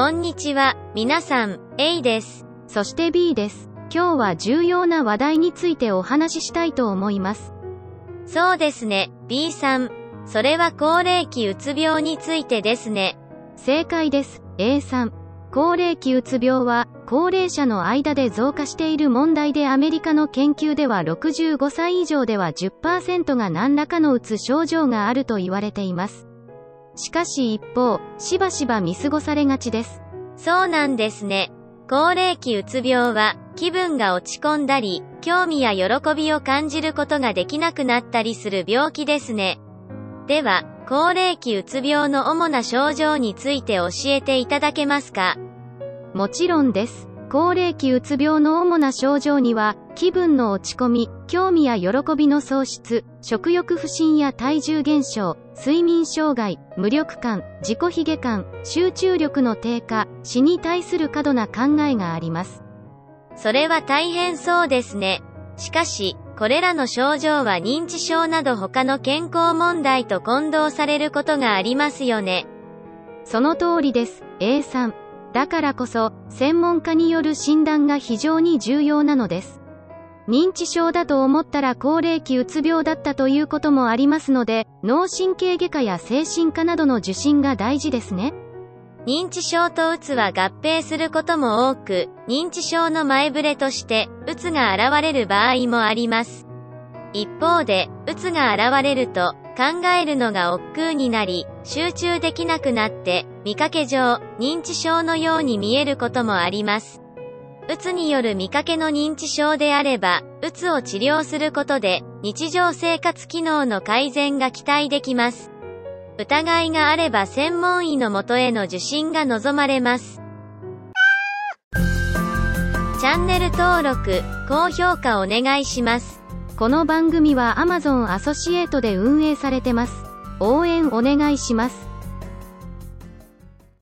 こんにちは、皆さん、A です。そして B です。今日は重要な話題についてお話ししたいと思います。そうですね、B さん。それは高齢期うつ病についてですね。正解です。A さん。高齢期うつ病は、高齢者の間で増加している問題でアメリカの研究では65歳以上では10%が何らかのうつ症状があると言われています。しかし一方、しばしば見過ごされがちです。そうなんですね。高齢期うつ病は、気分が落ち込んだり、興味や喜びを感じることができなくなったりする病気ですね。では、高齢期うつ病の主な症状について教えていただけますか？もちろんです。高齢期うつ病の主な症状には、気分の落ち込み、興味や喜びの喪失、食欲不振や体重減少、睡眠障害、無力感、自己卑下感、集中力の低下、死に対する過度な考えがあります。それは大変そうですね。しかし、これらの症状は認知症など他の健康問題と混同されることがありますよね。その通りです。A さん。だからこそ、専門家による診断が非常に重要なのです。認知症だと思ったら高齢期うつ病だったということもありますので、脳神経外科や精神科などの受診が大事ですね。認知症とうつは合併することも多く、認知症の前触れとして、うつが現れる場合もあります。一方で、うつが現れると、考えるのが億劫になり、集中できなくなって、見かけ上、認知症のように見えることもあります。うつによる見かけの認知症であれば、うつを治療することで、日常生活機能の改善が期待できます。疑いがあれば専門医のもとへの受診が望まれます。チャンネル登録、高評価お願いします。この番組は Amazon アソシエートで運営されてます。応援お願いします。